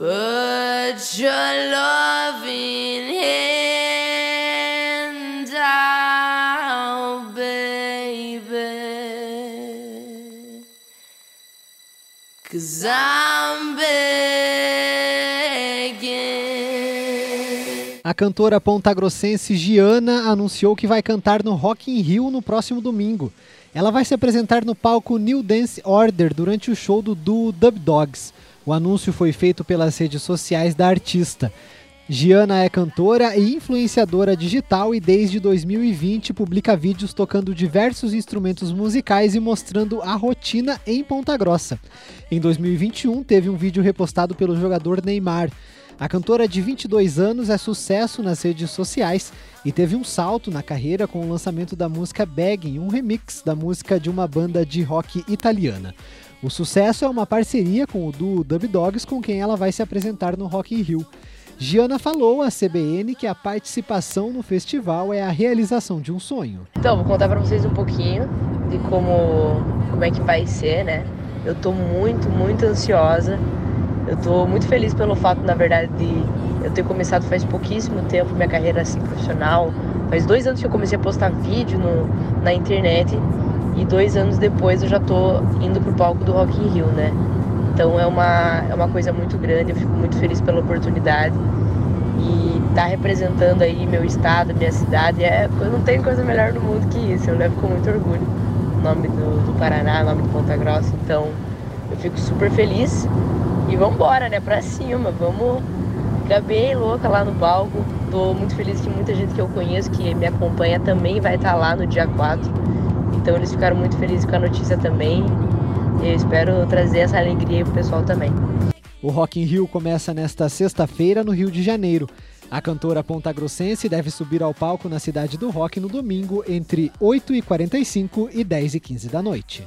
Put your loving hand out, baby. Cause I'm begging. A cantora pontagrossense Giana anunciou que vai cantar no Rock in Rio no próximo domingo. Ela vai se apresentar no palco New Dance Order durante o show do duo Dub Dogs. O anúncio foi feito pelas redes sociais da artista. Giana é cantora e influenciadora digital e desde 2020 publica vídeos tocando diversos instrumentos musicais e mostrando a rotina em Ponta Grossa. Em 2021 teve um vídeo repostado pelo jogador Neymar. A cantora de 22 anos é sucesso nas redes sociais e teve um salto na carreira com o lançamento da música Begging, um remix da música de uma banda de rock italiana. O sucesso é uma parceria com o duo Dub Dogs, com quem ela vai se apresentar no Rock in Rio. Giana falou à CBN que a participação no festival é a realização de um sonho. Então, vou contar para vocês um pouquinho de como, como é que vai ser, né? Eu tô muito, muito ansiosa. Eu tô muito feliz pelo fato, na verdade, de eu ter começado faz pouquíssimo tempo minha carreira assim profissional. Faz dois anos que eu comecei a postar vídeo no, na internet e dois anos depois eu já tô indo pro palco do Rock in Rio, né? Então é uma, é uma coisa muito grande, eu fico muito feliz pela oportunidade. E estar tá representando aí meu estado, minha cidade, é, não tem coisa melhor no mundo que isso. Eu levo com muito orgulho o nome do, do Paraná, o nome de Ponta Grossa. Então eu fico super feliz. E vamos embora, né? Pra cima, vamos ficar bem louca lá no palco. Tô muito feliz que muita gente que eu conheço, que me acompanha, também vai estar tá lá no dia 4. Então eles ficaram muito felizes com a notícia também. Eu espero trazer essa alegria para o pessoal também. O Rock in Rio começa nesta sexta-feira no Rio de Janeiro. A cantora pontagrossense deve subir ao palco na cidade do rock no domingo entre 8h45 e 10h15 da noite.